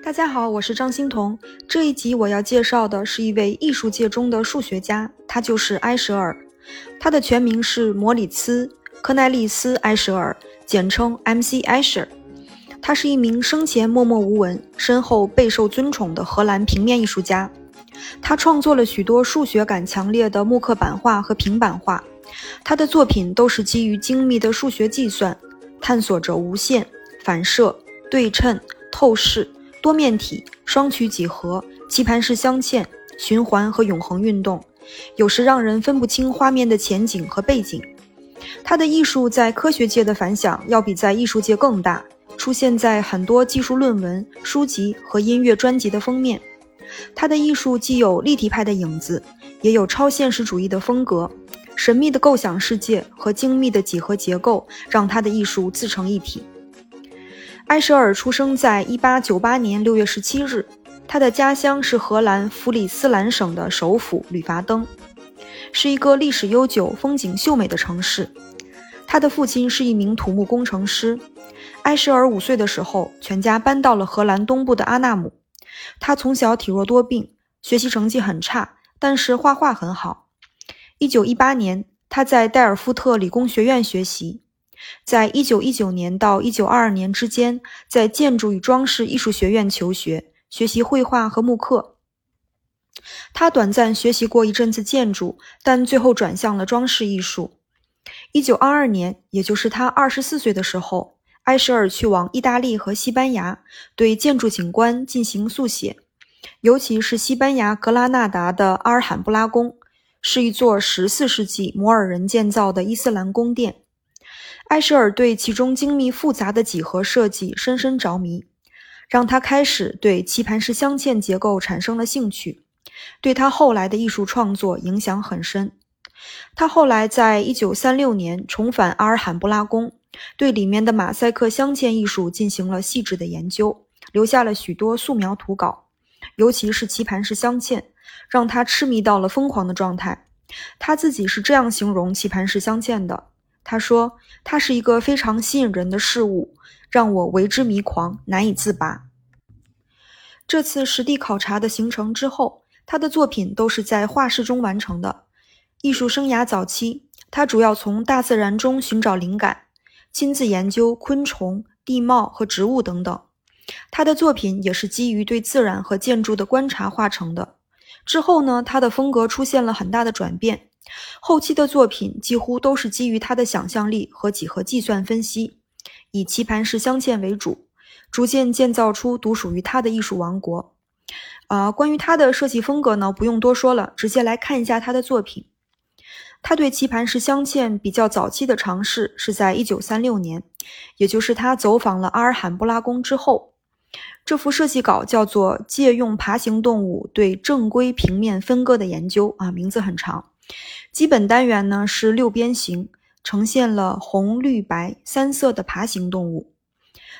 大家好，我是张欣彤。这一集我要介绍的是一位艺术界中的数学家，他就是埃舍尔。他的全名是摩里茨·科奈利斯·埃舍尔，简称 M.C. Escher。他是一名生前默默无闻、身后备受尊崇的荷兰平面艺术家。他创作了许多数学感强烈的木刻版画和平板画。他的作品都是基于精密的数学计算，探索着无限、反射、对称、透视。多面体、双曲几何、棋盘式镶嵌、循环和永恒运动，有时让人分不清画面的前景和背景。他的艺术在科学界的反响要比在艺术界更大，出现在很多技术论文、书籍和音乐专辑的封面。他的艺术既有立体派的影子，也有超现实主义的风格。神秘的构想世界和精密的几何结构让他的艺术自成一体。埃舍尔出生在1898年6月17日，他的家乡是荷兰弗里斯兰省的首府吕伐登，是一个历史悠久、风景秀美的城市。他的父亲是一名土木工程师。埃舍尔五岁的时候，全家搬到了荷兰东部的阿纳姆。他从小体弱多病，学习成绩很差，但是画画很好。1918年，他在代尔夫特理工学院学习。在一九一九年到一九二二年之间，在建筑与装饰艺术学院求学，学习绘画和木刻。他短暂学习过一阵子建筑，但最后转向了装饰艺术。一九二二年，也就是他二十四岁的时候，埃舍尔去往意大利和西班牙，对建筑景观进行速写，尤其是西班牙格拉纳达的阿尔罕布拉宫，是一座十四世纪摩尔人建造的伊斯兰宫殿。埃舍尔对其中精密复杂的几何设计深深着迷，让他开始对棋盘式镶嵌结构产生了兴趣，对他后来的艺术创作影响很深。他后来在1936年重返阿尔罕布拉宫，对里面的马赛克镶嵌艺术进行了细致的研究，留下了许多素描图稿，尤其是棋盘式镶嵌，让他痴迷到了疯狂的状态。他自己是这样形容棋盘式镶嵌的。他说：“它是一个非常吸引人的事物，让我为之迷狂，难以自拔。”这次实地考察的行程之后，他的作品都是在画室中完成的。艺术生涯早期，他主要从大自然中寻找灵感，亲自研究昆虫、地貌和植物等等。他的作品也是基于对自然和建筑的观察画成的。之后呢，他的风格出现了很大的转变。后期的作品几乎都是基于他的想象力和几何计算分析，以棋盘式镶嵌为主，逐渐建造出独属于他的艺术王国。啊，关于他的设计风格呢，不用多说了，直接来看一下他的作品。他对棋盘式镶嵌比较早期的尝试是在1936年，也就是他走访了阿尔罕布拉宫之后。这幅设计稿叫做《借用爬行动物对正规平面分割的研究》啊，名字很长。基本单元呢是六边形，呈现了红、绿、白三色的爬行动物，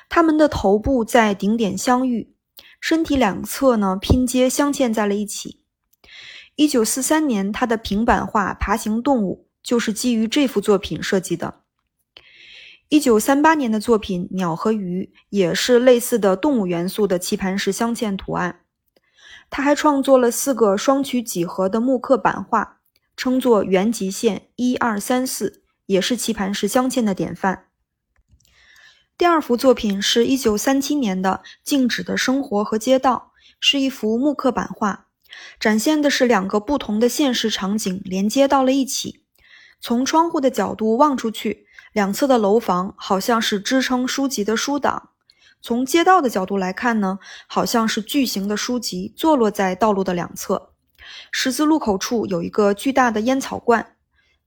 它们的头部在顶点相遇，身体两侧呢拼接镶嵌在了一起。一九四三年，他的平板画《爬行动物》就是基于这幅作品设计的。一九三八年的作品《鸟和鱼》也是类似的动物元素的棋盘式镶嵌图案。他还创作了四个双曲几何的木刻版画。称作原极线一二三四，也是棋盘式镶嵌的典范。第二幅作品是一九三七年的《静止的生活和街道》，是一幅木刻版画，展现的是两个不同的现实场景连接到了一起。从窗户的角度望出去，两侧的楼房好像是支撑书籍的书档；从街道的角度来看呢，好像是巨型的书籍坐落在道路的两侧。十字路口处有一个巨大的烟草罐，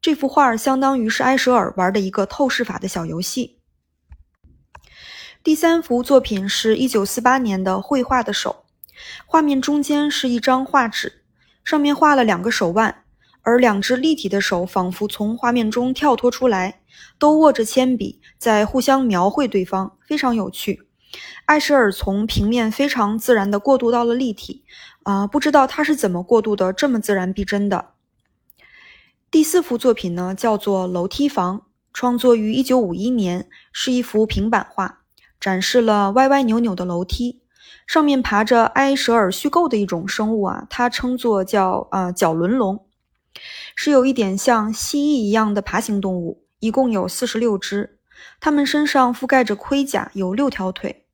这幅画相当于是埃舍尔玩的一个透视法的小游戏。第三幅作品是一九四八年的《绘画的手》，画面中间是一张画纸，上面画了两个手腕，而两只立体的手仿佛从画面中跳脱出来，都握着铅笔在互相描绘对方，非常有趣。埃舍尔从平面非常自然地过渡到了立体。啊，不知道他是怎么过渡的这么自然逼真的。第四幅作品呢，叫做《楼梯房》，创作于一九五一年，是一幅平板画，展示了歪歪扭扭的楼梯，上面爬着埃舍尔虚构的一种生物啊，它称作叫呃角轮龙，是有一点像蜥蜴一样的爬行动物，一共有四十六只，它们身上覆盖着盔甲，有六条腿。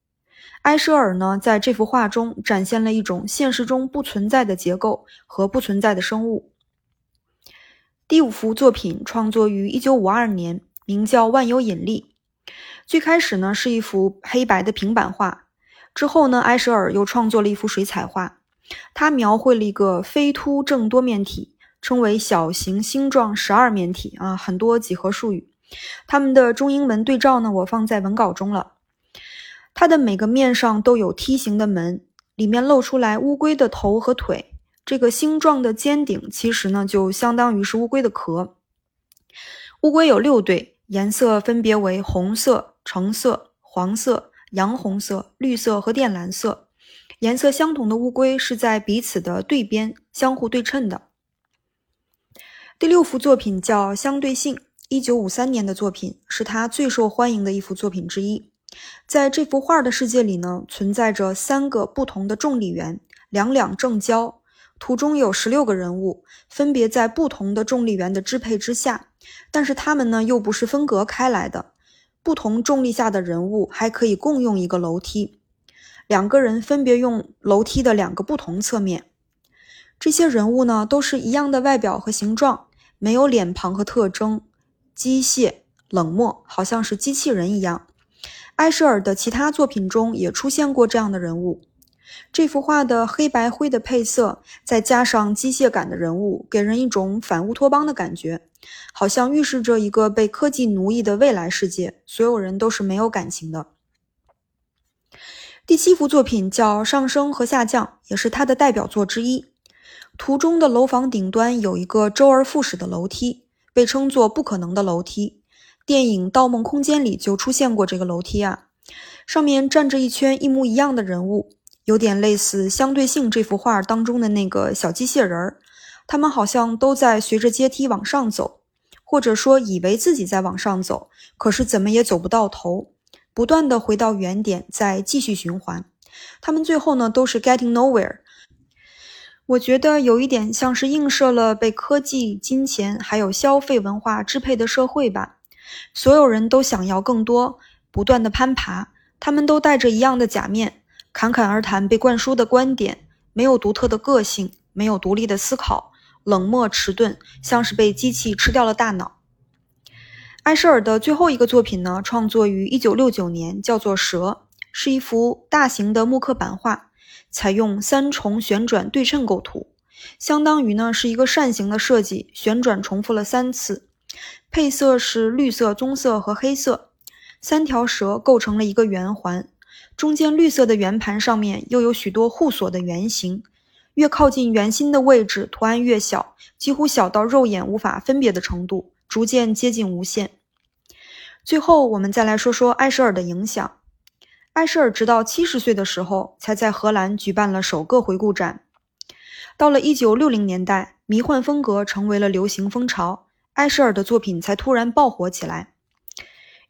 埃舍尔呢，在这幅画中展现了一种现实中不存在的结构和不存在的生物。第五幅作品创作于一九五二年，名叫《万有引力》。最开始呢，是一幅黑白的平板画。之后呢，埃舍尔又创作了一幅水彩画，他描绘了一个非凸正多面体，称为小型星状十二面体啊，很多几何术语。它们的中英文对照呢，我放在文稿中了。它的每个面上都有梯形的门，里面露出来乌龟的头和腿。这个星状的尖顶其实呢，就相当于是乌龟的壳。乌龟有六对，颜色分别为红色、橙色、黄色。洋红色、绿色和靛蓝色颜色相同的乌龟是在彼此的对边相互对称的。第六幅作品叫《相对性》，一九五三年的作品，是他最受欢迎的一幅作品之一。在这幅画的世界里呢，存在着三个不同的重力源，两两正交。图中有十六个人物，分别在不同的重力源的支配之下，但是他们呢又不是分隔开来的。不同重力下的人物还可以共用一个楼梯，两个人分别用楼梯的两个不同侧面。这些人物呢，都是一样的外表和形状，没有脸庞和特征，机械冷漠，好像是机器人一样。埃舍尔的其他作品中也出现过这样的人物。这幅画的黑白灰的配色，再加上机械感的人物，给人一种反乌托邦的感觉，好像预示着一个被科技奴役的未来世界，所有人都是没有感情的。第七幅作品叫《上升和下降》，也是他的代表作之一。图中的楼房顶端有一个周而复始的楼梯，被称作不可能的楼梯。电影《盗梦空间》里就出现过这个楼梯啊，上面站着一圈一模一样的人物。有点类似《相对性》这幅画当中的那个小机械人儿，他们好像都在随着阶梯往上走，或者说以为自己在往上走，可是怎么也走不到头，不断的回到原点，再继续循环。他们最后呢都是 getting nowhere。我觉得有一点像是映射了被科技、金钱还有消费文化支配的社会吧。所有人都想要更多，不断的攀爬，他们都戴着一样的假面。侃侃而谈被灌输的观点，没有独特的个性，没有独立的思考，冷漠迟钝，像是被机器吃掉了大脑。埃舍尔的最后一个作品呢，创作于一九六九年，叫做《蛇》，是一幅大型的木刻版画，采用三重旋转对称构图，相当于呢是一个扇形的设计，旋转重复了三次，配色是绿色、棕色和黑色，三条蛇构成了一个圆环。中间绿色的圆盘上面又有许多互锁的圆形，越靠近圆心的位置，图案越小，几乎小到肉眼无法分别的程度，逐渐接近无限。最后，我们再来说说埃舍尔的影响。埃舍尔直到七十岁的时候，才在荷兰举办了首个回顾展。到了一九六零年代，迷幻风格成为了流行风潮，埃舍尔的作品才突然爆火起来。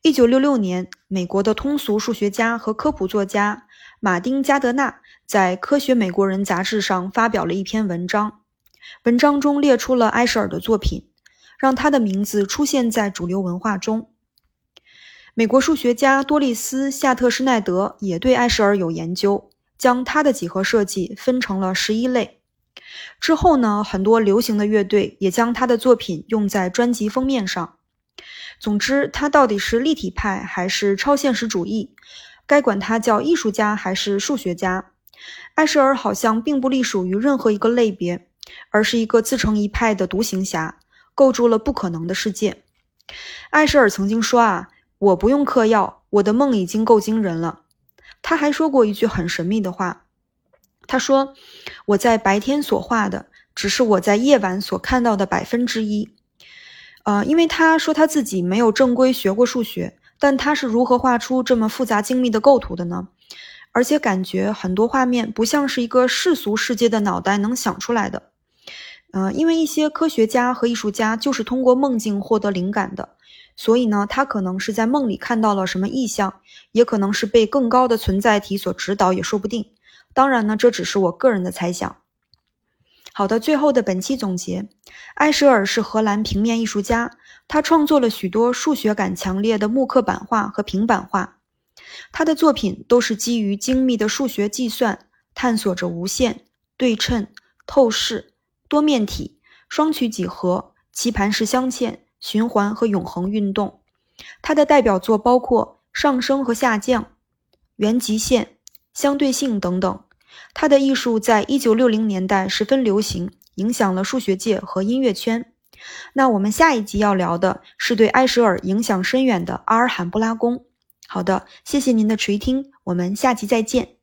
一九六六年，美国的通俗数学家和科普作家马丁·加德纳在《科学美国人》杂志上发表了一篇文章，文章中列出了埃舍尔的作品，让他的名字出现在主流文化中。美国数学家多丽丝·夏特施奈德也对埃舍尔有研究，将他的几何设计分成了十一类。之后呢，很多流行的乐队也将他的作品用在专辑封面上。总之，他到底是立体派还是超现实主义？该管他叫艺术家还是数学家？艾舍尔好像并不隶属于任何一个类别，而是一个自成一派的独行侠，构筑了不可能的世界。艾舍尔曾经说：“啊，我不用嗑药，我的梦已经够惊人了。”他还说过一句很神秘的话，他说：“我在白天所画的，只是我在夜晚所看到的百分之一。”呃，因为他说他自己没有正规学过数学，但他是如何画出这么复杂精密的构图的呢？而且感觉很多画面不像是一个世俗世界的脑袋能想出来的。呃，因为一些科学家和艺术家就是通过梦境获得灵感的，所以呢，他可能是在梦里看到了什么异象，也可能是被更高的存在体所指导，也说不定。当然呢，这只是我个人的猜想。好的，最后的本期总结：埃舍尔是荷兰平面艺术家，他创作了许多数学感强烈的木刻版画和平板画。他的作品都是基于精密的数学计算，探索着无限、对称、透视、多面体、双曲几何、棋盘式镶嵌、循环和永恒运动。他的代表作包括上升和下降、原极限、相对性等等。他的艺术在一九六零年代十分流行，影响了数学界和音乐圈。那我们下一集要聊的是对埃舍尔影响深远的阿尔罕布拉宫。好的，谢谢您的垂听，我们下集再见。